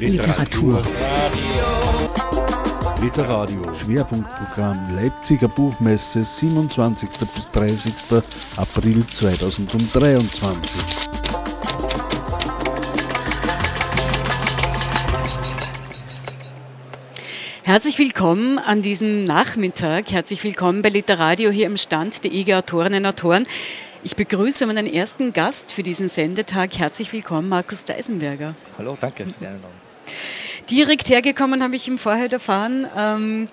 Literatur. Literadio. Schwerpunktprogramm Leipziger Buchmesse 27. bis 30. April 2023. Herzlich willkommen an diesem Nachmittag. Herzlich willkommen bei Literadio hier im Stand der IG Autorinnen und Autoren. Ich begrüße meinen ersten Gast für diesen Sendetag. Herzlich willkommen, Markus Deisenberger. Hallo, danke für die Einladung. Direkt hergekommen habe ich im Vorher erfahren, ähm,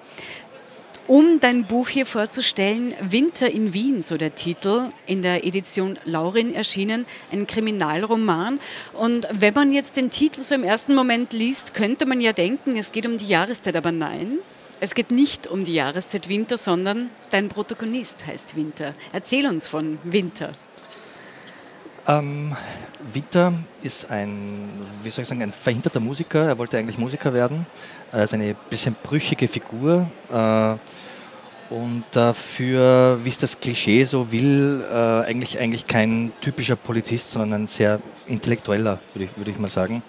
um dein Buch hier vorzustellen. Winter in Wien, so der Titel, in der Edition Laurin erschienen, ein Kriminalroman. Und wenn man jetzt den Titel so im ersten Moment liest, könnte man ja denken, es geht um die Jahreszeit, aber nein. Es geht nicht um die Jahreszeit Winter, sondern dein Protagonist heißt Winter. Erzähl uns von Winter. Ähm, Winter ist ein, wie soll ich sagen, ein verhinderter Musiker. Er wollte eigentlich Musiker werden. Er ist eine bisschen brüchige Figur. Äh, und dafür, wie es das Klischee so will, äh, eigentlich, eigentlich kein typischer Polizist, sondern ein sehr intellektueller, würde ich, würde ich mal sagen.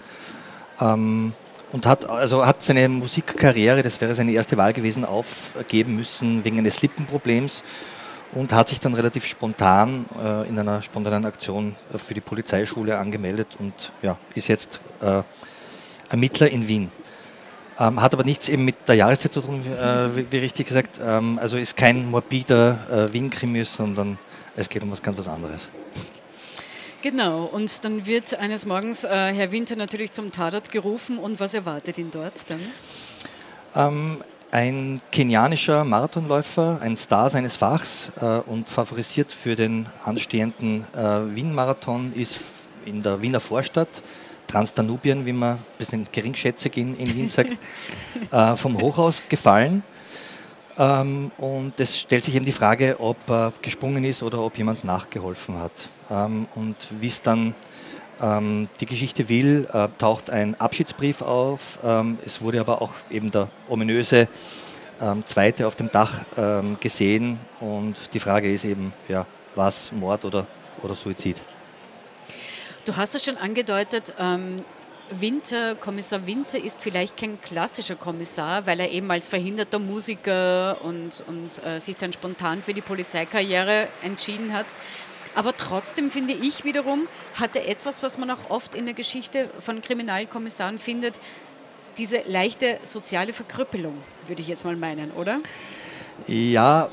Ähm, und hat, also hat seine Musikkarriere, das wäre seine erste Wahl gewesen, aufgeben müssen wegen eines Lippenproblems und hat sich dann relativ spontan äh, in einer spontanen Aktion äh, für die Polizeischule angemeldet und ja, ist jetzt äh, Ermittler in Wien. Ähm, hat aber nichts eben mit der Jahreszeit zu tun, äh, wie, wie, richtig gesagt. Ähm, also ist kein morbider äh, Wien-Krimi, sondern es geht um was ganz was anderes. Genau, und dann wird eines Morgens äh, Herr Winter natürlich zum Tatort gerufen und was erwartet ihn dort dann? Ähm, ein kenianischer Marathonläufer, ein Star seines Fachs äh, und favorisiert für den anstehenden äh, Wien-Marathon ist in der Wiener Vorstadt, Transdanubien, wie man ein bisschen geringschätzig in, in Wien sagt, äh, vom Hochhaus gefallen. Ähm, und es stellt sich eben die Frage, ob er gesprungen ist oder ob jemand nachgeholfen hat. Ähm, und wie es dann ähm, die Geschichte will, äh, taucht ein Abschiedsbrief auf. Ähm, es wurde aber auch eben der ominöse ähm, zweite auf dem Dach ähm, gesehen. Und die Frage ist eben, ja, was Mord oder, oder Suizid? Du hast es schon angedeutet, ähm, Winter, Kommissar Winter ist vielleicht kein klassischer Kommissar, weil er eben als verhinderter Musiker und, und äh, sich dann spontan für die Polizeikarriere entschieden hat. Aber trotzdem finde ich wiederum, hat er etwas, was man auch oft in der Geschichte von Kriminalkommissaren findet, diese leichte soziale Verkrüppelung, würde ich jetzt mal meinen, oder? Ja,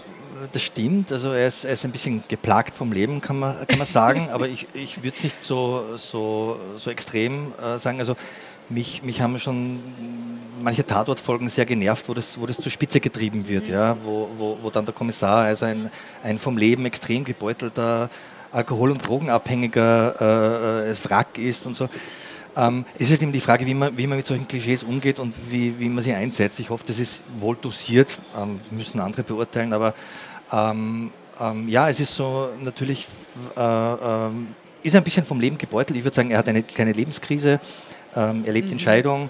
das stimmt. Also er ist, er ist ein bisschen geplagt vom Leben, kann man, kann man sagen, aber ich, ich würde es nicht so, so, so extrem äh, sagen. Also mich, mich haben schon manche Tatortfolgen sehr genervt, wo das, wo das zur Spitze getrieben wird, mhm. ja, wo, wo, wo dann der Kommissar, also ein, ein vom Leben extrem gebeutelter Alkohol- und Drogenabhängiger äh, äh Wrack ist und so. Ähm, es ist halt eben die Frage, wie man, wie man mit solchen Klischees umgeht und wie, wie man sie einsetzt. Ich hoffe, das ist wohl dosiert, ähm, müssen andere beurteilen, aber ähm, ähm ja, es ist so natürlich, äh, äh, ist ein bisschen vom Leben gebeutelt. Ich würde sagen, er hat eine kleine Lebenskrise, ähm, er lebt mhm. in Scheidung,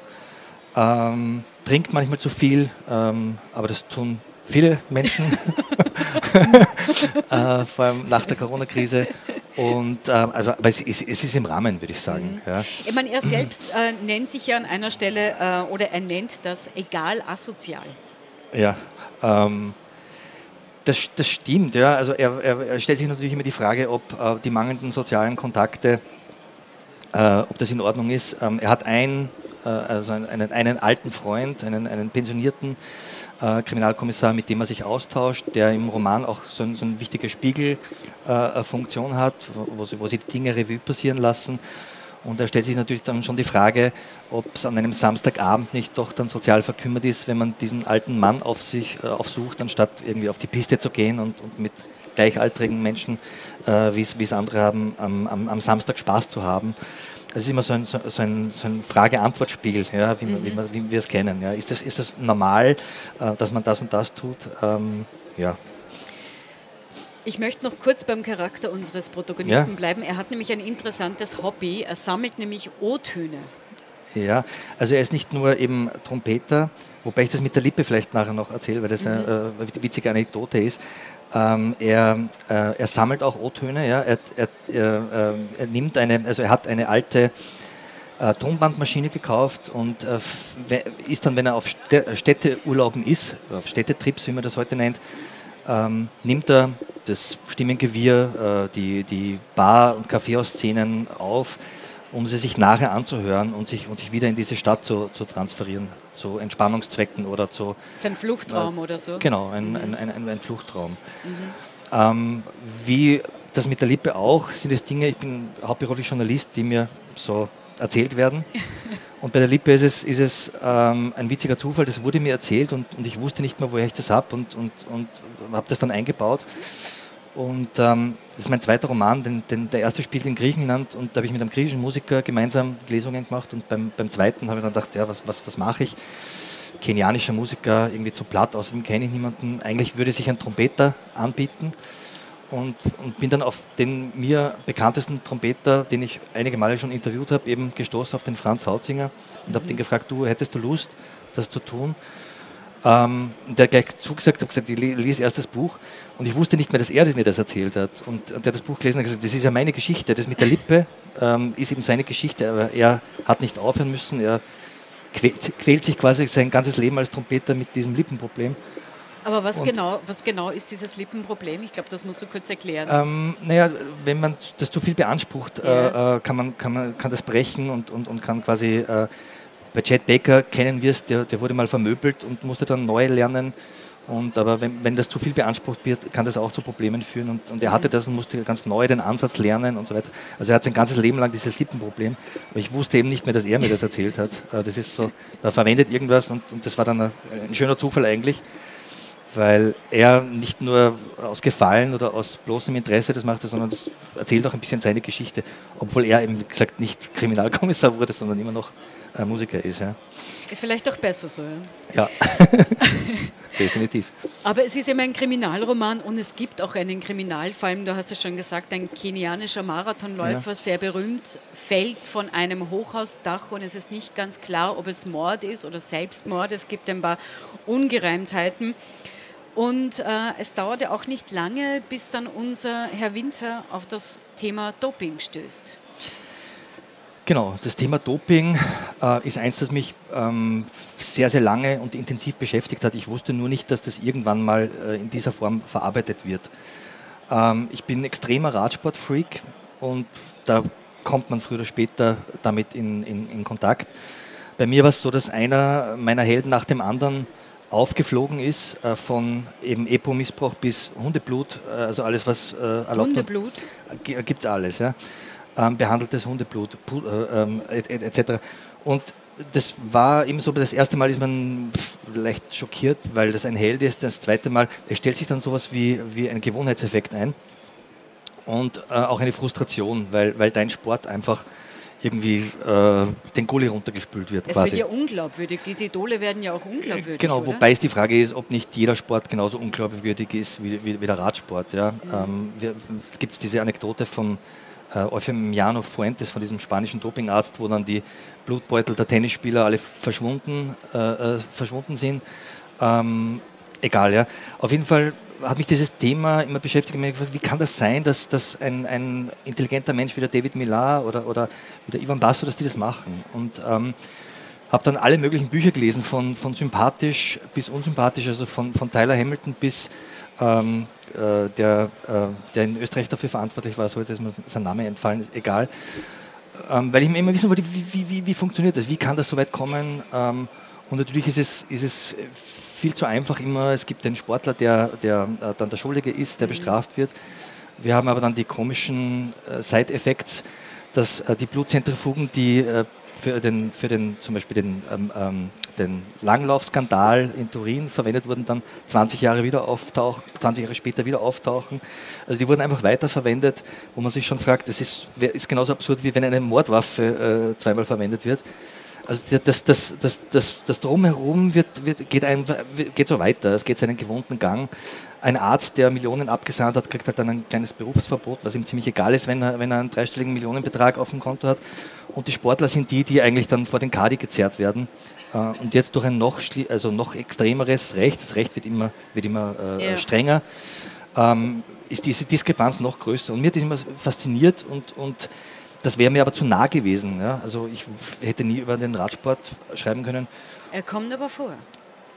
ähm, trinkt manchmal zu viel, aber das tun viele Menschen, äh, vor allem nach der Corona-Krise. Und ähm, also, aber es ist, es ist, im Rahmen, würde ich sagen. Mhm. Ja. Ich meine, er selbst äh, nennt sich ja an einer Stelle äh, oder er nennt das egal asozial. Ja, ähm, das, das stimmt. Ja. Also er, er, stellt sich natürlich immer die Frage, ob äh, die mangelnden sozialen Kontakte, äh, ob das in Ordnung ist. Ähm, er hat ein, äh, also einen, einen, alten Freund, einen, einen pensionierten äh, Kriminalkommissar, mit dem er sich austauscht, der im Roman auch so, ein, so eine wichtige Spiegelfunktion äh, hat, wo sie, wo sie Dinge Revue passieren lassen. Und da stellt sich natürlich dann schon die Frage, ob es an einem Samstagabend nicht doch dann sozial verkümmert ist, wenn man diesen alten Mann auf sich äh, aufsucht, anstatt irgendwie auf die Piste zu gehen und, und mit gleichaltrigen Menschen, äh, wie es andere haben, am, am, am Samstag Spaß zu haben. Das ist immer so ein, so ein, so ein Frage-Antwort-Spiegel, ja, wie, mhm. wie, man, wie wir es kennen. Ja. Ist, das, ist das normal, äh, dass man das und das tut? Ähm, ja. Ich möchte noch kurz beim Charakter unseres Protagonisten ja. bleiben. Er hat nämlich ein interessantes Hobby. Er sammelt nämlich O-Töne. Ja, also er ist nicht nur eben Trompeter, wobei ich das mit der Lippe vielleicht nachher noch erzähle, weil das mhm. eine äh, witzige Anekdote ist. Ähm, er, äh, er, sammelt auch O-Töne, ja. er, er, er, äh, er, nimmt eine, also er hat eine alte äh, Tonbandmaschine gekauft und äh, ist dann, wenn er auf Städteurlauben ist, auf Städtetrips, wie man das heute nennt, ähm, nimmt er das Stimmengewirr, äh, die, die Bar- und Kaffeehausszenen auf, um sie sich nachher anzuhören und sich, und sich wieder in diese Stadt zu, zu transferieren, zu Entspannungszwecken oder zu... Das ist ein Fluchtraum äh, oder so? Genau, ein, mhm. ein, ein, ein, Fluchtraum. Mhm. Ähm, wie das mit der Lippe auch, sind es Dinge, ich bin hauptberuflich Journalist, die mir so erzählt werden. Und bei der Lippe ist es, ist es ähm, ein witziger Zufall, das wurde mir erzählt und, und ich wusste nicht mehr, woher ich das habe und, und, und habe das dann eingebaut. Und ähm, das ist mein zweiter Roman, denn, denn, der erste spielt in Griechenland und da habe ich mit einem griechischen Musiker gemeinsam Lesungen gemacht und beim, beim zweiten habe ich dann gedacht, ja, was, was, was mache ich? Kenianischer Musiker, irgendwie zu platt, außerdem kenne ich niemanden. Eigentlich würde sich ein Trompeter anbieten und, und, bin dann auf den mir bekanntesten Trompeter, den ich einige Male schon interviewt habe, eben gestoßen auf den Franz Hautzinger und mhm. habe den gefragt, du hättest du Lust, das zu tun? Ähm, der gleich zugesagt hat, gesagt, ich lese erst das Buch und ich wusste nicht mehr, dass er mir das erzählt hat. Und, und der hat das Buch gelesen und gesagt, das ist ja meine Geschichte, das mit der Lippe ähm, ist eben seine Geschichte, aber er hat nicht aufhören müssen, er quält, quält sich quasi sein ganzes Leben als Trompeter mit diesem Lippenproblem. Aber was genau, was genau ist dieses Lippenproblem? Ich glaube, das musst du kurz erklären. Ähm, naja, wenn man das zu viel beansprucht, ja. äh, äh kann, man, kann, man, kann das brechen und, und, und kann quasi, äh, bei Chad Baker kennen wir es, der, der wurde mal vermöbelt und musste dann neu lernen. Und, aber wenn, wenn das zu viel beansprucht wird, kann das auch zu Problemen führen. Und, und er hatte mhm. das und musste ganz neu den Ansatz lernen und so weiter. Also er hat sein ganzes Leben lang dieses Lippenproblem. Aber ich wusste eben nicht mehr, dass er mir das erzählt hat. Das ist so, er verwendet irgendwas und, und das war dann ein, ein schöner Zufall eigentlich weil er nicht nur aus Gefallen oder aus bloßem Interesse das macht, sondern das erzählt auch ein bisschen seine Geschichte, obwohl er eben gesagt nicht Kriminalkommissar wurde, sondern immer noch äh, Musiker ist. Ja. Ist vielleicht auch besser so. Ja, ja. definitiv. Aber es ist immer ein Kriminalroman und es gibt auch einen Kriminalfall, du hast es schon gesagt, ein kenianischer Marathonläufer, ja. sehr berühmt, fällt von einem Hochhausdach und es ist nicht ganz klar, ob es Mord ist oder Selbstmord. Es gibt ein paar Ungereimtheiten. Und äh, es dauerte auch nicht lange, bis dann unser Herr Winter auf das Thema Doping stößt. Genau, das Thema Doping äh, ist eins, das mich ähm, sehr, sehr lange und intensiv beschäftigt hat. Ich wusste nur nicht, dass das irgendwann mal äh, in dieser Form verarbeitet wird. Ähm, ich bin extremer Radsportfreak und da kommt man früher oder später damit in, in, in Kontakt. Bei mir war es so, dass einer meiner Helden nach dem anderen aufgeflogen ist, äh, von eben EPO-Missbrauch bis Hundeblut, äh, also alles, was äh, erlaubt Hundeblut? Gibt es alles, ja. Ähm, behandeltes Hundeblut äh, ähm, etc. Und das war eben so, das erste Mal ist man leicht schockiert, weil das ein Held ist. Das zweite Mal, es stellt sich dann sowas wie, wie ein Gewohnheitseffekt ein und äh, auch eine Frustration, weil, weil dein Sport einfach irgendwie äh, den Gully runtergespült wird. Es quasi. wird ja unglaubwürdig. Diese Idole werden ja auch unglaubwürdig. Genau, oder? wobei es die Frage ist, ob nicht jeder Sport genauso unglaubwürdig ist wie, wie, wie der Radsport. Ja. Mhm. Ähm, Gibt es diese Anekdote von äh, Eufemiano Fuentes, von diesem spanischen Dopingarzt, wo dann die Blutbeutel der Tennisspieler alle verschwunden, äh, äh verschwunden sind. Ähm, egal, ja. Auf jeden Fall hat mich dieses Thema immer beschäftigt. Wie kann das sein, dass, dass ein, ein intelligenter Mensch wie der David Millar oder, oder wie der Ivan Basso, dass die das machen? Und ähm, habe dann alle möglichen Bücher gelesen, von, von sympathisch bis unsympathisch, also von, von Tyler Hamilton bis ähm, äh, der, äh, der in Österreich dafür verantwortlich war, so jetzt ist mir sein Name entfallen, ist egal. Ähm, weil ich mir immer wissen wollte, wie, wie, wie, wie funktioniert das, wie kann das so weit kommen? Ähm, und natürlich ist es, ist es viel zu einfach immer. Es gibt den Sportler, der, der äh, dann der Schuldige ist, der mhm. bestraft wird. Wir haben aber dann die komischen äh, Side-Effects, dass äh, die Blutzentrifugen, die äh, für den, für den, zum Beispiel den, ähm, ähm, den Langlaufskandal in Turin verwendet wurden, dann 20 Jahre wieder auftauchen, 20 Jahre später wieder auftauchen. Also die wurden einfach weiterverwendet, wo man sich schon fragt, das ist, ist genauso absurd, wie wenn eine Mordwaffe äh, zweimal verwendet wird. Also das, das, das, das, das Drumherum wird, wird, geht, ein, geht so weiter, es geht seinen gewohnten Gang. Ein Arzt, der Millionen abgesandt hat, kriegt halt dann ein kleines Berufsverbot, was ihm ziemlich egal ist, wenn er, wenn er einen dreistelligen Millionenbetrag auf dem Konto hat. Und die Sportler sind die, die eigentlich dann vor den Kadi gezerrt werden. Äh, und jetzt durch ein noch, also noch extremeres Recht, das Recht wird immer, wird immer äh, ja. strenger, ähm, ist diese Diskrepanz noch größer. Und mir hat das immer fasziniert und, und das wäre mir aber zu nah gewesen. Ja? Also ich hätte nie über den Radsport schreiben können. Er kommt aber vor.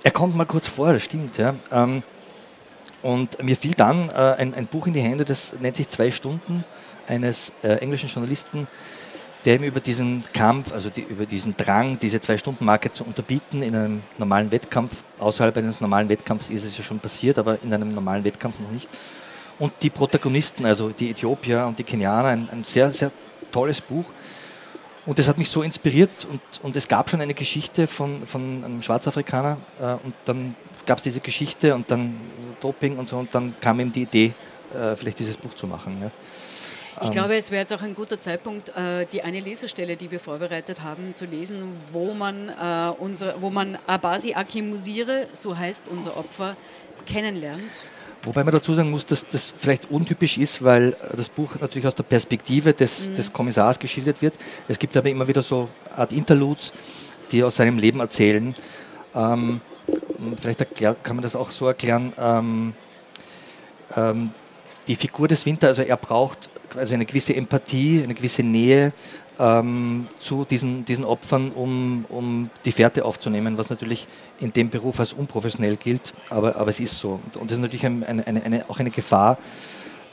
Er kommt mal kurz vor, das stimmt. Ja. Ähm, und mir fiel dann äh, ein, ein, Buch in die Hände, das nennt sich Zwei Stunden eines äh, englischen Journalisten, der eben über diesen Kampf, also die, über diesen Drang, diese Zwei-Stunden-Marke zu unterbieten in einem normalen Wettkampf, außerhalb eines normalen Wettkampfs ist es ja schon passiert, aber in einem normalen Wettkampf noch nicht. Und die Protagonisten, also die Äthiopier und die Kenianer, ein, ein sehr, sehr tolles Buch. Und das hat mich so inspiriert und, und es gab schon eine Geschichte von, von einem Schwarzafrikaner äh, und dann gab es diese Geschichte und dann Doping und so und dann kam ihm die Idee, äh, vielleicht dieses Buch zu machen. Ja. Ich ähm, glaube, es wäre jetzt auch ein guter Zeitpunkt, äh, die eine Lesestelle, die wir vorbereitet haben, zu lesen, wo man, äh, unser, wo man Abasi Akimusire, so heißt unser Opfer, kennenlernt. Wobei man dazu sagen muss, dass das vielleicht untypisch ist, weil das Buch natürlich aus der Perspektive des, mhm. des Kommissars geschildert wird. Es gibt aber immer wieder so Art Interludes, die aus seinem Leben erzählen. Ähm, vielleicht erklär, kann man das auch so erklären. Ähm, ähm, die Figur des Winter, also er braucht also eine gewisse Empathie, eine gewisse Nähe ähm, zu diesen, diesen Opfern, um, um die Fährte aufzunehmen, was natürlich in dem Beruf als unprofessionell gilt, aber, aber es ist so. Und das ist natürlich eine, eine, eine, auch eine Gefahr.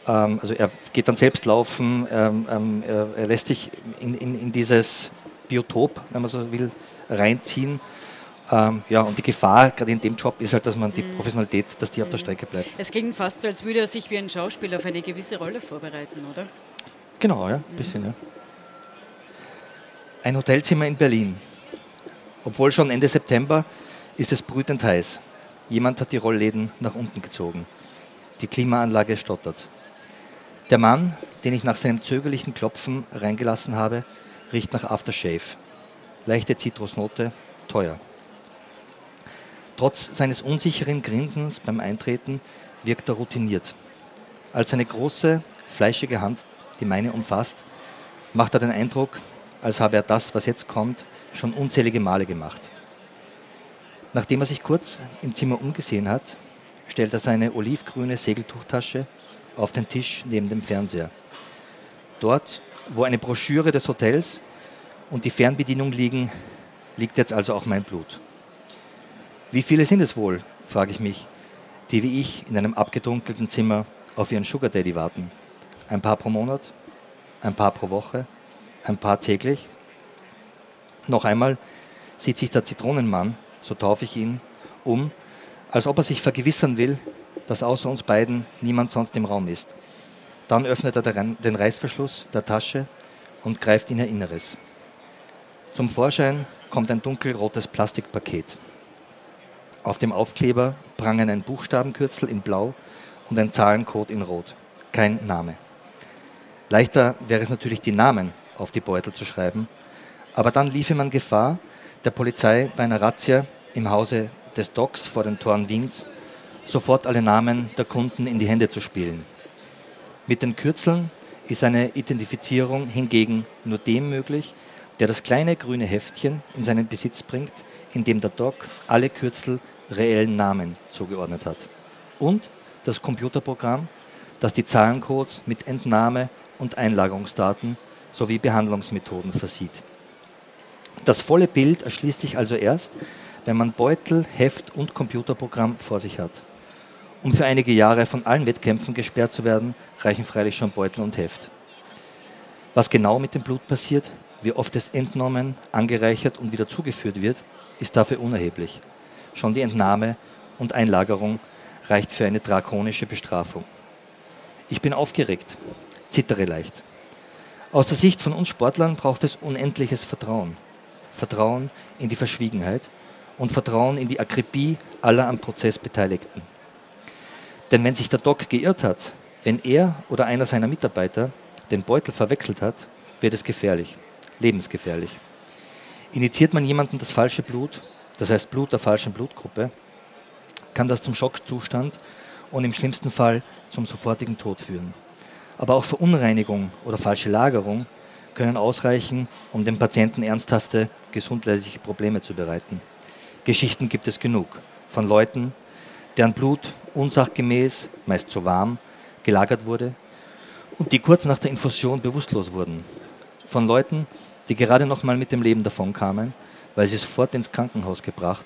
Ähm, also er geht dann selbst laufen, ähm, ähm, er, er, lässt sich in, in, in dieses Biotop, wenn man so will, reinziehen. Ähm, ja, und die Gefahr gerade in dem Job ist halt, dass man die mhm. Professionalität, dass die auf der mhm. Strecke bleibt. Es klingt fast so, als würde er sich wie ein Schauspieler auf eine gewisse Rolle vorbereiten, oder? Genau, ja, ein mhm. bisschen, ja. Ein Hotelzimmer in Berlin. Obwohl schon Ende September ist es brütend heiß. Jemand hat die Rollläden nach unten gezogen. Die Klimaanlage stottert. Der Mann, den ich nach seinem zögerlichen Klopfen reingelassen habe, riecht nach Aftershave. Leichte Zitrusnote, teuer. Trotz seines unsicheren Grinsens beim Eintreten wirkt er routiniert. Als seine große, fleischige Hand die meine umfasst, macht er den Eindruck, als habe er das, was jetzt kommt, schon unzählige Male gemacht. Nachdem er sich kurz im Zimmer umgesehen hat, stellt er seine olivgrüne Segeltuchtasche auf den Tisch neben dem Fernseher. Dort, wo eine Broschüre des Hotels und die Fernbedienung liegen, liegt jetzt also auch mein Blut. Wie viele sind es wohl, frage ich mich, die wie ich in einem abgedunkelten Zimmer auf ihren Sugar Daddy warten? Ein paar pro Monat? Ein paar pro Woche? ein paar täglich. Noch einmal sieht sich der Zitronenmann, so taufe ich ihn, um, als ob er sich vergewissern will, dass außer uns beiden niemand sonst im Raum ist. Dann öffnet er den Reißverschluss der Tasche und greift in ihr Inneres. Zum Vorschein kommt ein dunkelrotes Plastikpaket. Auf dem Aufkleber prangen ein Buchstabenkürzel in Blau und ein Zahlencode in Rot. Kein Name. Leichter wäre es natürlich, die Namen auf die Beutel zu schreiben. Aber dann liefe man Gefahr, der Polizei bei einer Razzia im Hause des Docks vor den Toren Wiens sofort alle Namen der Kunden in die Hände zu spielen. Mit den Kürzeln ist eine Identifizierung hingegen nur dem möglich, der das kleine grüne Heftchen in seinen Besitz bringt, in dem der Doc alle Kürzel reellen Namen zugeordnet hat. Und das Computerprogramm, das die Zahlencodes mit Entnahme und Einlagerungsdaten sowie Behandlungsmethoden versieht. Das volle Bild erschließt sich also erst, wenn man Beutel, Heft und Computerprogramm vor sich hat. Um für einige Jahre von allen Wettkämpfen gesperrt zu werden, reichen freilich schon Beutel und Heft. Was genau mit dem Blut passiert, wie oft es entnommen, angereichert und wieder zugeführt wird, ist dafür unerheblich. Schon die Entnahme und Einlagerung reicht für eine drakonische Bestrafung. Ich bin aufgeregt, zittere leicht. Aus der Sicht von uns Sportlern braucht es unendliches Vertrauen. Vertrauen in die Verschwiegenheit und Vertrauen in die Akribie aller am Prozess Beteiligten. Denn wenn sich der Doc geirrt hat, wenn er oder einer seiner Mitarbeiter den Beutel verwechselt hat, wird es gefährlich, lebensgefährlich. Initiiert man jemandem das falsche Blut, das heißt Blut der falschen Blutgruppe, kann das zum Schockzustand und im schlimmsten Fall zum sofortigen Tod führen aber auch Verunreinigung oder falsche Lagerung können ausreichen, um dem Patienten ernsthafte gesundheitliche Probleme zu bereiten. Geschichten gibt es genug von Leuten, deren Blut unsachgemäß, meist zu warm, gelagert wurde und die kurz nach der Infusion bewusstlos wurden. Von Leuten, die gerade noch mal mit dem Leben davon kamen, weil sie sofort ins Krankenhaus gebracht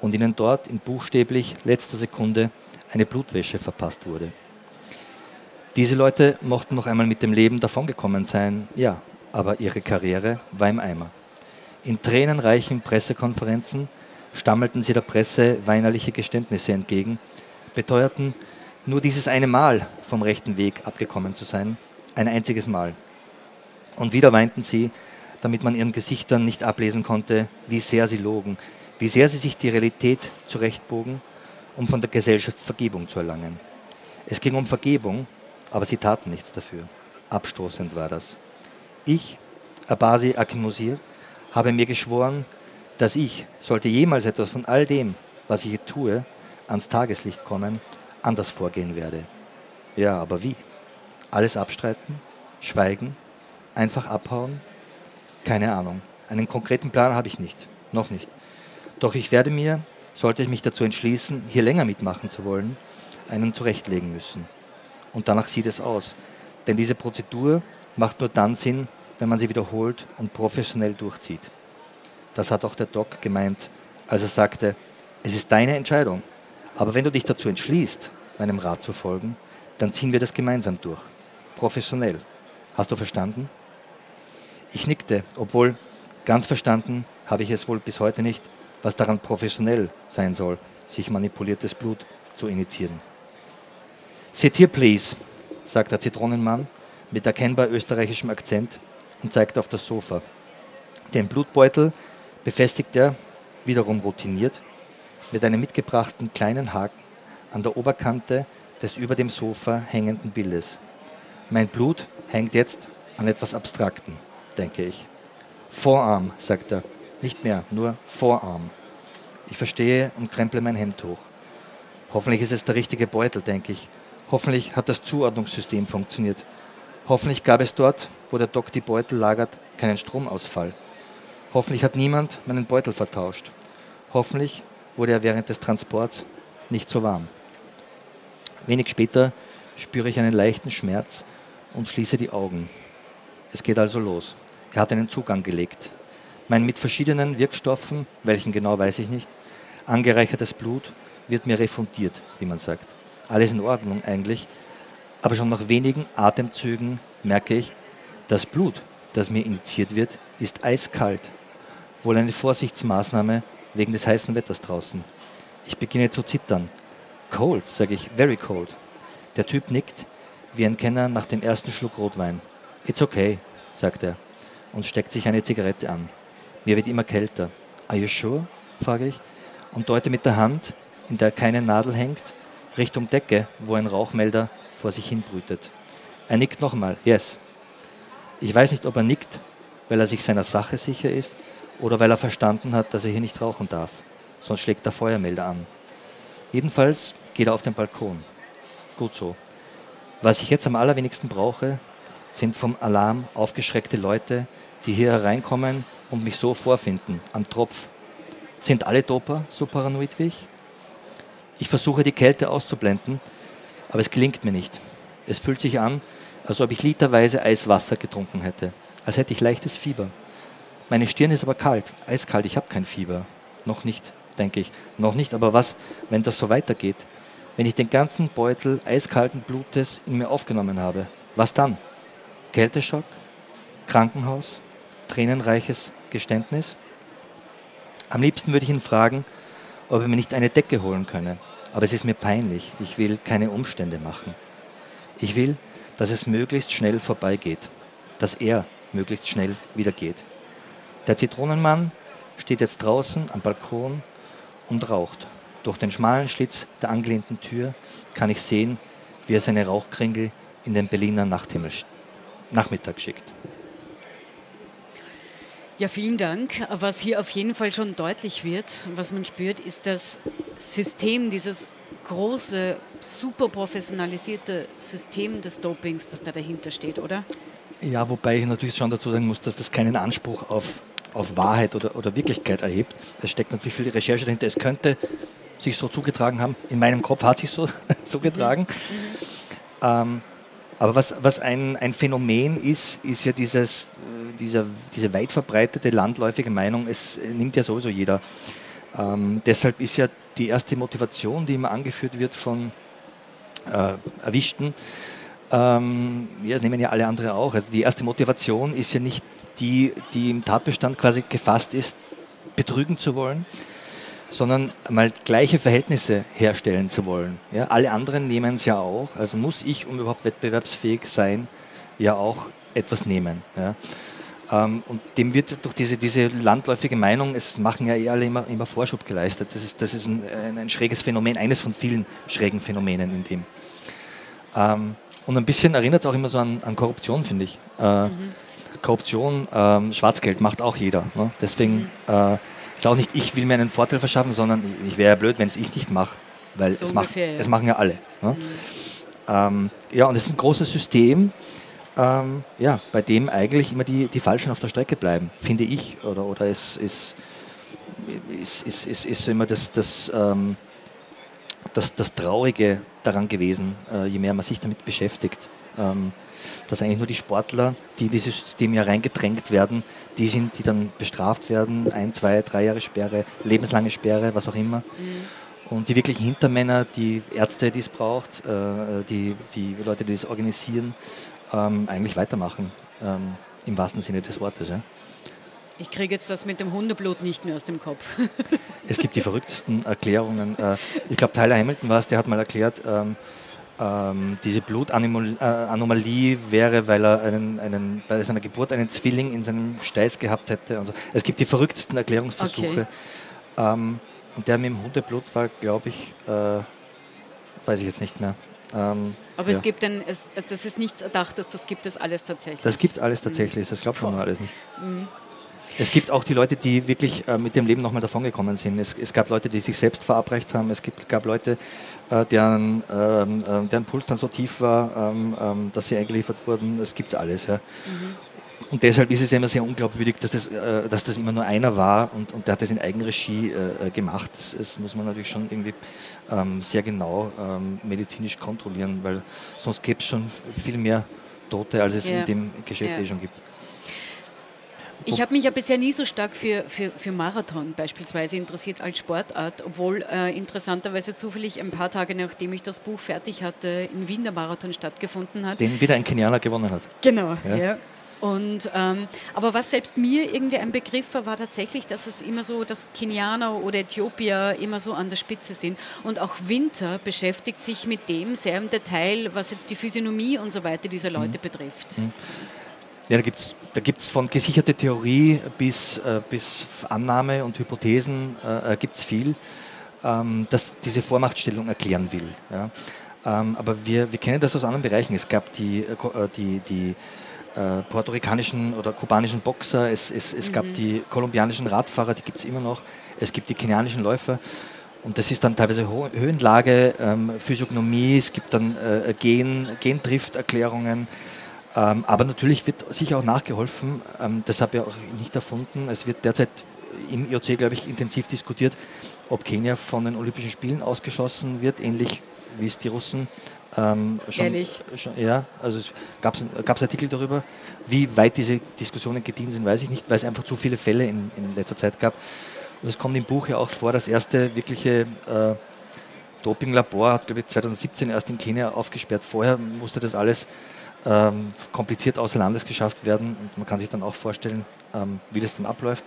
und ihnen dort in buchstäblich letzter Sekunde eine Blutwäsche verpasst wurde. Diese Leute mochten noch einmal mit dem Leben davongekommen sein, ja, aber ihre Karriere war im Eimer. In tränenreichen Pressekonferenzen stammelten sie der Presse weinerliche Geständnisse entgegen, beteuerten, nur dieses eine Mal vom rechten Weg abgekommen zu sein, ein einziges Mal. Und wieder weinten sie, damit man ihren Gesichtern nicht ablesen konnte, wie sehr sie logen, wie sehr sie sich die Realität zurechtbogen, um von der Gesellschaft Vergebung zu erlangen. Es ging um Vergebung, aber sie taten nichts dafür. Abstoßend war das. Ich, Abasi Akimusir, habe mir geschworen, dass ich, sollte jemals etwas von all dem, was ich hier tue, ans Tageslicht kommen, anders vorgehen werde. Ja, aber wie? Alles abstreiten? Schweigen? Einfach abhauen? Keine Ahnung. Einen konkreten Plan habe ich nicht. Noch nicht. Doch ich werde mir, sollte ich mich dazu entschließen, hier länger mitmachen zu wollen, einen zurechtlegen müssen. Und danach sieht es aus. Denn diese Prozedur macht nur dann Sinn, wenn man sie wiederholt und professionell durchzieht. Das hat auch der Doc gemeint, als er sagte, es ist deine Entscheidung. Aber wenn du dich dazu entschließt, meinem Rat zu folgen, dann ziehen wir das gemeinsam durch. Professionell. Hast du verstanden? Ich nickte, obwohl ganz verstanden habe ich es wohl bis heute nicht, was daran professionell sein soll, sich manipuliertes Blut zu initiieren. Sit here, please, sagt der Zitronenmann mit erkennbar österreichischem Akzent und zeigt auf das Sofa. Den Blutbeutel befestigt er, wiederum routiniert, mit einem mitgebrachten kleinen Haken an der Oberkante des über dem Sofa hängenden Bildes. Mein Blut hängt jetzt an etwas Abstrakten, denke ich. Vorarm, sagt er. Nicht mehr, nur Vorarm. Ich verstehe und kremple mein Hemd hoch. Hoffentlich ist es der richtige Beutel, denke ich. Hoffentlich hat das Zuordnungssystem funktioniert. Hoffentlich gab es dort, wo der Doc die Beutel lagert, keinen Stromausfall. Hoffentlich hat niemand meinen Beutel vertauscht. Hoffentlich wurde er während des Transports nicht so warm. Wenig später spüre ich einen leichten Schmerz und schließe die Augen. Es geht also los. Er hat einen Zugang gelegt. Mein mit verschiedenen Wirkstoffen, welchen genau weiß ich nicht, angereichertes Blut wird mir refundiert, wie man sagt. Alles in Ordnung eigentlich, aber schon nach wenigen Atemzügen merke ich, das Blut, das mir injiziert wird, ist eiskalt. Wohl eine Vorsichtsmaßnahme wegen des heißen Wetters draußen. Ich beginne zu zittern. Cold, sage ich, very cold. Der Typ nickt, wie ein Kenner nach dem ersten Schluck Rotwein. It's okay, sagt er und steckt sich eine Zigarette an. Mir wird immer kälter. Are you sure? frage ich und deute mit der Hand, in der keine Nadel hängt, Richtung Decke, wo ein Rauchmelder vor sich hin brütet. Er nickt nochmal. Yes. Ich weiß nicht, ob er nickt, weil er sich seiner Sache sicher ist oder weil er verstanden hat, dass er hier nicht rauchen darf. Sonst schlägt der Feuermelder an. Jedenfalls geht er auf den Balkon. Gut so. Was ich jetzt am allerwenigsten brauche, sind vom Alarm aufgeschreckte Leute, die hier hereinkommen und mich so vorfinden, am Tropf. Sind alle Doper so paranoid wie ich? Ich versuche die Kälte auszublenden, aber es gelingt mir nicht. Es fühlt sich an, als ob ich literweise Eiswasser getrunken hätte, als hätte ich leichtes Fieber. Meine Stirn ist aber kalt, eiskalt, ich habe kein Fieber. Noch nicht, denke ich. Noch nicht, aber was, wenn das so weitergeht? Wenn ich den ganzen Beutel eiskalten Blutes in mir aufgenommen habe, was dann? Kälteschock? Krankenhaus? Tränenreiches Geständnis? Am liebsten würde ich ihn fragen, ob er mir nicht eine Decke holen könne. Aber es ist mir peinlich. Ich will keine Umstände machen. Ich will, dass es möglichst schnell vorbeigeht. Dass er möglichst schnell wieder geht. Der Zitronenmann steht jetzt draußen am Balkon und raucht. Durch den schmalen Schlitz der angelehnten Tür kann ich sehen, wie er seine Rauchkringel in den Berliner Nachthimmel Nachmittag schickt. Ja, vielen Dank. Was hier auf jeden Fall schon deutlich wird, was man spürt, ist das System, dieses große, super professionalisierte System des Dopings, das da dahinter steht, oder? Ja, wobei ich natürlich schon dazu sagen muss, dass das keinen Anspruch auf, auf Wahrheit oder, oder Wirklichkeit erhebt. Es steckt natürlich viel Recherche dahinter. Es könnte sich so zugetragen haben. In meinem Kopf hat sich so zugetragen. Mhm. Ähm, Aber was, was ein, ein Phänomen ist, ist ja dieses, äh, dieser, diese weit verbreitete landläufige Meinung, es nimmt ja sowieso jeder. Ähm, deshalb ist ja die erste Motivation, die immer angeführt wird von äh, Erwischten, ähm, ja, das nehmen ja alle andere auch. Also die erste Motivation ist ja nicht die, die im Tatbestand quasi gefasst ist, betrügen zu wollen, sondern mal gleiche Verhältnisse herstellen zu wollen. Ja, alle anderen nehmen es ja auch. Also muss ich, um überhaupt wettbewerbsfähig sein, ja auch etwas nehmen. Ja. Ähm, und dem wird durch diese, diese landläufige Meinung, es machen ja eh alle immer, immer Vorschub geleistet. Das ist, das ist ein, ein, ein schräges Phänomen, eines von vielen schrägen Phänomenen in dem. Ähm, und ein bisschen erinnert es auch immer so an, an Korruption, finde ich. Äh, mhm. Korruption, ähm, Schwarzgeld macht auch jeder. Ne? Deswegen mhm. äh, ist auch nicht, ich will mir einen Vorteil verschaffen, sondern ich, ich wäre ja blöd, wenn es ich nicht mache, weil so es, ungefähr, macht, ja. es machen ja alle. Ne? Mhm. Ähm, ja, und es ist ein großes System, ähm, ja, bei dem eigentlich immer die, die Falschen auf der Strecke bleiben, finde ich. Oder, oder es ist, ist, ist, ist, ist immer das, das, ähm, das, das Traurige daran gewesen, äh, je mehr man sich damit beschäftigt. Ähm, dass eigentlich nur die Sportler, die in dieses System ja reingedrängt werden, die sind, die dann bestraft werden, ein, zwei, drei Jahre Sperre, lebenslange Sperre, was auch immer. Mhm. Und die wirklichen Hintermänner, die Ärzte, die es braucht, äh, die, die Leute, die das organisieren, ähm, eigentlich weitermachen, ähm, im wahrsten Sinne des Wortes. Ja. Ich kriege jetzt das mit dem Hundeblut nicht mehr aus dem Kopf. es gibt die verrücktesten Erklärungen. Äh, ich glaube, Tyler Hamilton war es, der hat mal erklärt, ähm, diese Blutanomalie äh, wäre, weil er einen, einen, bei seiner Geburt einen Zwilling in seinem Steiß gehabt hätte. Also, es gibt die verrücktesten Erklärungsversuche. Okay. Ähm, und der mit dem Hundeblut war, glaube ich, äh, weiß ich jetzt nicht mehr. Ähm, Aber ja. es gibt ein, es, das ist nichts Erdachtes, das gibt es alles tatsächlich. Das gibt alles tatsächlich, mhm. das glaubt man alles nicht. Mhm. Es gibt auch die Leute, die wirklich äh, mit dem Leben nochmal davongekommen sind. Es, es, gab Leute, die sich selbst verabreicht haben. Es gibt, gab Leute, äh, deren, ähm, äh, deren Puls dann so tief war, ähm, ähm, dass sie eingeliefert wurden. Das gibt es alles. Ja. Mhm. Und deshalb ist es ja immer sehr unglaubwürdig, dass das, äh, dass das immer nur einer war und, und der hat das in Eigenregie äh, gemacht. Das, das, muss man natürlich schon irgendwie ähm, sehr genau ähm, medizinisch kontrollieren, weil sonst gäbe es schon viel mehr Tote, als es ja. in dem Geschäft ja. eh schon gibt. Ich habe mich ja bisher nie so stark für, für, für Marathon beispielsweise interessiert als Sportart, obwohl äh, interessanterweise zufällig ein paar Tage nachdem ich das Buch fertig hatte, in Wien der Marathon stattgefunden hat. Den wieder ein Kenianer gewonnen hat. Genau, ja. ja. Und, ähm, aber was selbst mir irgendwie ein Begriff war, war tatsächlich, dass es immer so, dass Kenianer oder Äthiopier immer so an der Spitze sind. Und auch Winter beschäftigt sich mit dem sehr im Detail, was jetzt die Physiognomie und so weiter dieser Leute mhm. betrifft. Mhm. Ja, da gibt es da gibt's von gesicherter Theorie bis, äh, bis Annahme und Hypothesen äh, äh gibt es viel, ähm, dass diese Vormachtstellung erklären will. Ja. Ähm, aber wir, wir kennen das aus anderen Bereichen. Es gab die, äh, äh die, die äh, puerto-ricanischen oder kubanischen Boxer, es, es, es mhm. gab die kolumbianischen Radfahrer, die gibt es immer noch, es gibt die kenianischen Läufer. Und das ist dann teilweise Ho Höhenlage, ähm, Physiognomie, es gibt dann äh, Gen, Gendrifterklärungen. Ähm, aber natürlich wird sicher auch nachgeholfen. Ähm, das habe ich auch nicht erfunden. Es wird derzeit im IOC, glaube ich, intensiv diskutiert, ob Kenia von den Olympischen Spielen ausgeschlossen wird, ähnlich wie es die Russen ähm, schon, Ehrlich? Schon, ja, also es gab es Artikel darüber. Wie weit diese Diskussionen gedient sind, weiß ich nicht, weil es einfach zu viele Fälle in, in letzter Zeit gab. Und es kommt im Buch ja auch vor, das erste wirkliche äh, Dopinglabor hat, glaube ich, 2017 erst in Kenia aufgesperrt. Vorher musste das alles ähm, kompliziert außer Landes geschafft werden und man kann sich dann auch vorstellen, ähm, wie das dann abläuft.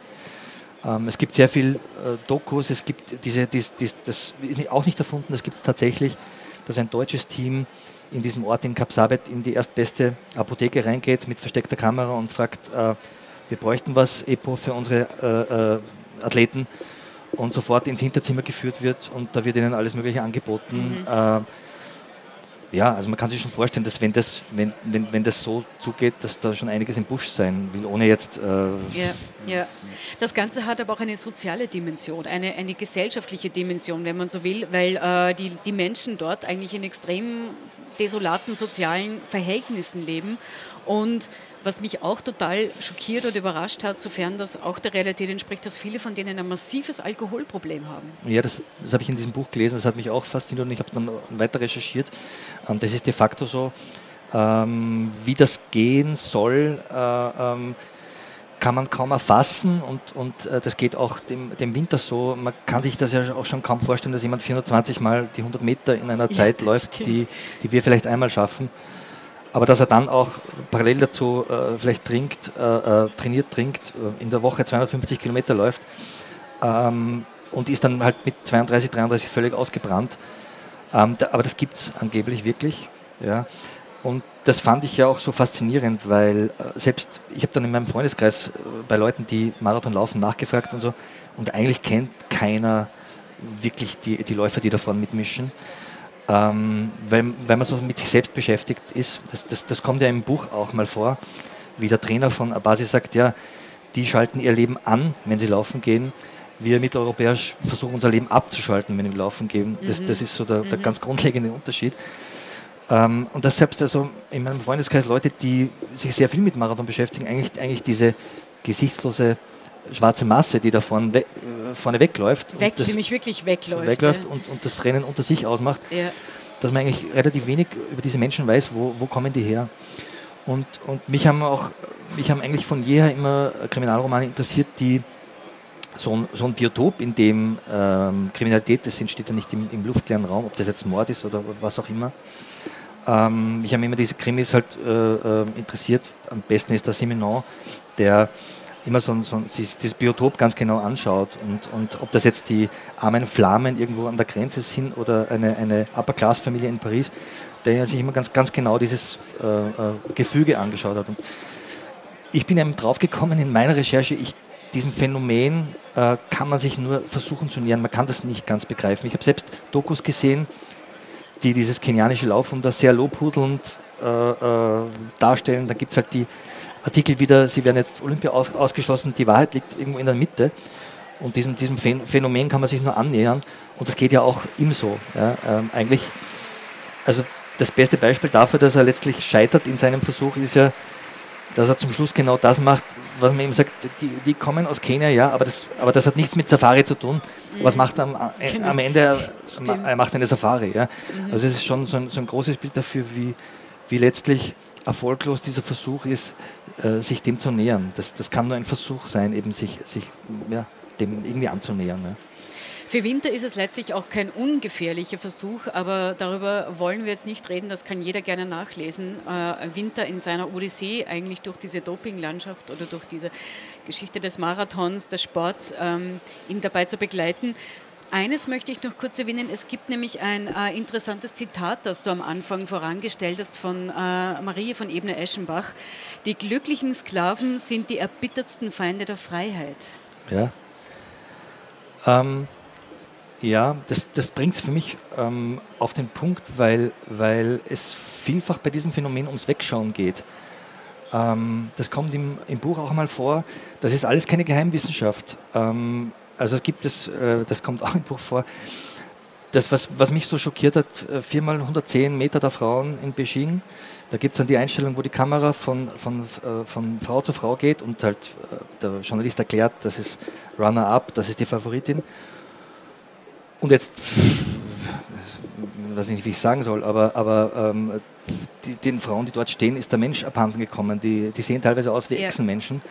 Ähm, es gibt sehr viel äh, Dokus, es gibt diese, dies, dies, das ist auch nicht erfunden, das gibt es tatsächlich, dass ein deutsches Team in diesem Ort in Kapsabet in die erstbeste Apotheke reingeht mit versteckter Kamera und fragt, äh, wir bräuchten was, EPO für unsere äh, äh, Athleten und sofort ins Hinterzimmer geführt wird und da wird ihnen alles Mögliche angeboten. Mhm. Ja, also man kann sich schon vorstellen, dass wenn das, wenn, wenn, wenn das so zugeht, dass da schon einiges im Busch sein will, ohne jetzt. Äh ja, ja. Das Ganze hat aber auch eine soziale Dimension, eine, eine gesellschaftliche Dimension, wenn man so will, weil äh, die, die Menschen dort eigentlich in extrem desolaten sozialen Verhältnissen leben und was mich auch total schockiert und überrascht hat, sofern das auch der Realität entspricht, dass viele von denen ein massives Alkoholproblem haben. Ja, das, das habe ich in diesem Buch gelesen, das hat mich auch fasziniert und ich habe dann weiter recherchiert. Ähm, das ist de facto so. Ähm, wie das gehen soll, äh, ähm, kann man kaum erfassen und, und äh, das geht auch dem, dem Winter so. Man kann sich das ja auch schon kaum vorstellen, dass jemand 420 Mal die 100 Meter in einer Zeit ja, läuft, die, die wir vielleicht einmal schaffen. Aber dass er dann auch parallel dazu äh, vielleicht trinkt, äh, äh trainiert, trinkt, äh, in der Woche 250 Kilometer läuft ähm, und ist dann halt mit 32, 33 völlig ausgebrannt. Ähm, da, aber das gibt es angeblich wirklich. Ja. Und das fand ich ja auch so faszinierend, weil äh, selbst ich habe dann in meinem Freundeskreis äh, bei Leuten, die Marathon laufen, nachgefragt und so. Und eigentlich kennt keiner wirklich die, die Läufer, die davon mitmischen. Ähm, weil, weil man so mit sich selbst beschäftigt ist. Das, das, das kommt ja im Buch auch mal vor, wie der Trainer von Abasi sagt, ja, die schalten ihr Leben an, wenn sie laufen gehen. Wir Mitteleuropäer versuchen unser Leben abzuschalten, wenn wir laufen gehen. Das, das mhm. ist so der, der mhm. ganz grundlegende Unterschied. Ähm, und dass selbst also in meinem Freundeskreis Leute, die sich sehr viel mit Marathon beschäftigen, eigentlich, eigentlich diese gesichtslose schwarze Masse, die da vorne, we äh, vorne wegläuft. Weg, die mich wirklich wegläuft. Wegläuft ja. und, und das Rennen unter sich ausmacht, ja. dass man eigentlich relativ wenig über diese Menschen weiß, wo, wo kommen die her. Und, und mich haben auch, mich haben eigentlich von jeher immer Kriminalromane interessiert, die so ein, so ein Biotop, in dem ähm, Kriminalität, das entsteht ja nicht im, im luftleeren Raum, ob das jetzt Mord ist oder was auch immer, ähm, mich haben immer diese Krimis halt äh, äh, interessiert. Am besten ist der Simenon, der immer so, so dieses Biotop ganz genau anschaut und, und ob das jetzt die armen Flamen irgendwo an der Grenze sind oder eine, eine Upper-Class-Familie in Paris, der sich immer ganz, ganz genau dieses äh, äh, Gefüge angeschaut hat. Und ich bin eben draufgekommen in meiner Recherche, ich, diesem Phänomen äh, kann man sich nur versuchen zu nähern, man kann das nicht ganz begreifen. Ich habe selbst Dokus gesehen, die dieses kenianische Laufum da sehr lobhudelnd äh, äh, darstellen. Da gibt es halt die Artikel wieder, sie werden jetzt Olympia aus, ausgeschlossen, die Wahrheit liegt irgendwo in der Mitte. Und diesem, diesem Phänomen kann man sich nur annähern. Und das geht ja auch ihm so. Ja, ähm, eigentlich, also das beste Beispiel dafür, dass er letztlich scheitert in seinem Versuch, ist ja, dass er zum Schluss genau das macht, was man ihm sagt, die, die kommen aus Kenia, ja, aber das, aber das hat nichts mit Safari zu tun. Mhm. Was macht er am, genau. am Ende? Stimmt. Er macht eine Safari. Ja. Mhm. Also es ist schon so ein, so ein, großes Bild dafür, wie, wie letztlich erfolglos dieser Versuch ist, äh, sich dem zu nähern. Das, das kann nur ein Versuch sein, eben sich, sich ja, dem irgendwie anzunähern. Ja. Für Winter ist es letztlich auch kein ungefährlicher Versuch, aber darüber wollen wir jetzt nicht reden, das kann jeder gerne nachlesen. Äh, Winter in seiner Odyssee, eigentlich durch diese Dopinglandschaft oder durch diese Geschichte des Marathons, des Sports, ähm, ihn dabei zu begleiten. Eines möchte ich noch kurz erwähnen. Es gibt nämlich ein äh, interessantes Zitat, das du am Anfang vorangestellt hast von äh, Marie von Ebner-Eschenbach. Die glücklichen Sklaven sind die erbittertsten Feinde der Freiheit. Ja. Ähm, ja, das, das bringt es für mich ähm, auf den Punkt, weil, weil es vielfach bei diesem Phänomen ums Wegschauen geht. Ähm, das kommt im, im Buch auch mal vor. Das ist alles keine Geheimwissenschaft. Ähm, also es gibt es, äh, das kommt auch im Buch vor. Das, was, was mich so schockiert hat, äh, viermal 110 Meter der Frauen in Beijing. Da gibt es dann die Einstellung, wo die Kamera von, von, äh, von Frau zu Frau geht und halt der Journalist erklärt, das ist Runner-up, das ist die Favoritin. Und jetzt, ich weiß nicht, wie ich sagen soll, aber, aber ähm, die, den Frauen, die dort stehen, ist der Mensch abhanden gekommen. Die, die sehen teilweise aus wie ja. Echsenmenschen.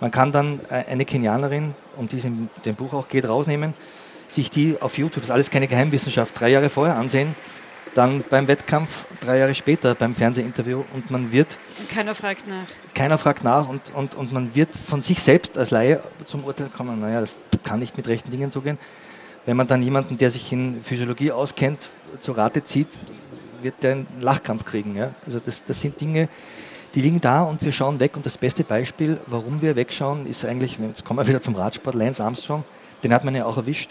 Man kann dann eine Kenianerin, um die es in dem Buch auch geht, rausnehmen, sich die auf YouTube, das ist alles keine Geheimwissenschaft, drei Jahre vorher ansehen, dann beim Wettkampf, drei Jahre später beim Fernsehinterview und man wird... Und keiner fragt nach. Keiner fragt nach und, und, und man wird von sich selbst als Laie zum Urteil kommen, naja, das kann nicht mit rechten Dingen zugehen. Wenn man dann jemanden, der sich in Physiologie auskennt, zu Rate zieht, wird der einen Lachkampf kriegen. Ja? Also das, das sind Dinge, die liegen da und wir schauen weg. Und das beste Beispiel, warum wir wegschauen, ist eigentlich, jetzt kommen wir wieder zum Radsport, Lance Armstrong, den hat man ja auch erwischt.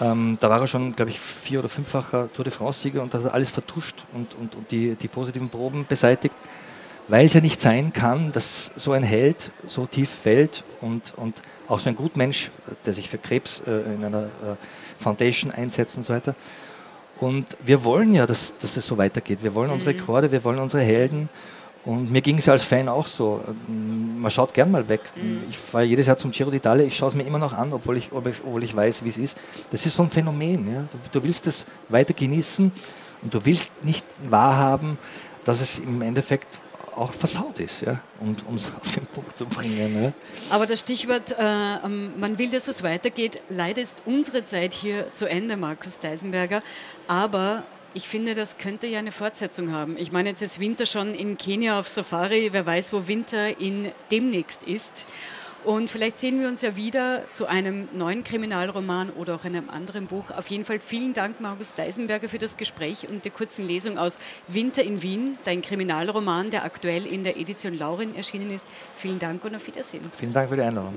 Ähm, da war er schon, glaube ich, vier- oder fünffacher Tour de France-Sieger und hat alles vertuscht und, und, und die, die positiven Proben beseitigt, weil es ja nicht sein kann, dass so ein Held so tief fällt und, und auch so ein Gutmensch, der sich für Krebs äh, in einer äh, Foundation einsetzt und so weiter. Und wir wollen ja, dass, dass es so weitergeht. Wir wollen unsere mhm. Rekorde, wir wollen unsere Helden. Und mir ging es ja als Fan auch so. Man schaut gern mal weg. Mhm. Ich fahre jedes Jahr zum Giro d'Italia, ich schaue es mir immer noch an, obwohl ich, obwohl ich weiß, wie es ist. Das ist so ein Phänomen. Ja? Du, du willst es weiter genießen und du willst nicht wahrhaben, dass es im Endeffekt auch versaut ist, ja, um es auf den Punkt zu bringen. Ja. Aber das Stichwort, äh, ähm, man will, dass es weitergeht. Leider ist unsere Zeit hier zu Ende, Markus Deisenberger. Aber ich finde, das könnte ja eine Fortsetzung haben. Ich meine, jetzt ist Winter schon in Kenia auf Safari. Wer weiß, wo Winter in demnächst ist. Und vielleicht sehen wir uns ja wieder zu einem neuen Kriminalroman oder auch einem anderen Buch. Auf jeden Fall vielen Dank, Markus Deisenberger, für das Gespräch und die kurzen Lesung aus Winter in Wien, dein Kriminalroman, der aktuell in der Edition Laurin erschienen ist. Vielen Dank und auf Wiedersehen. Vielen Dank für die Einladung.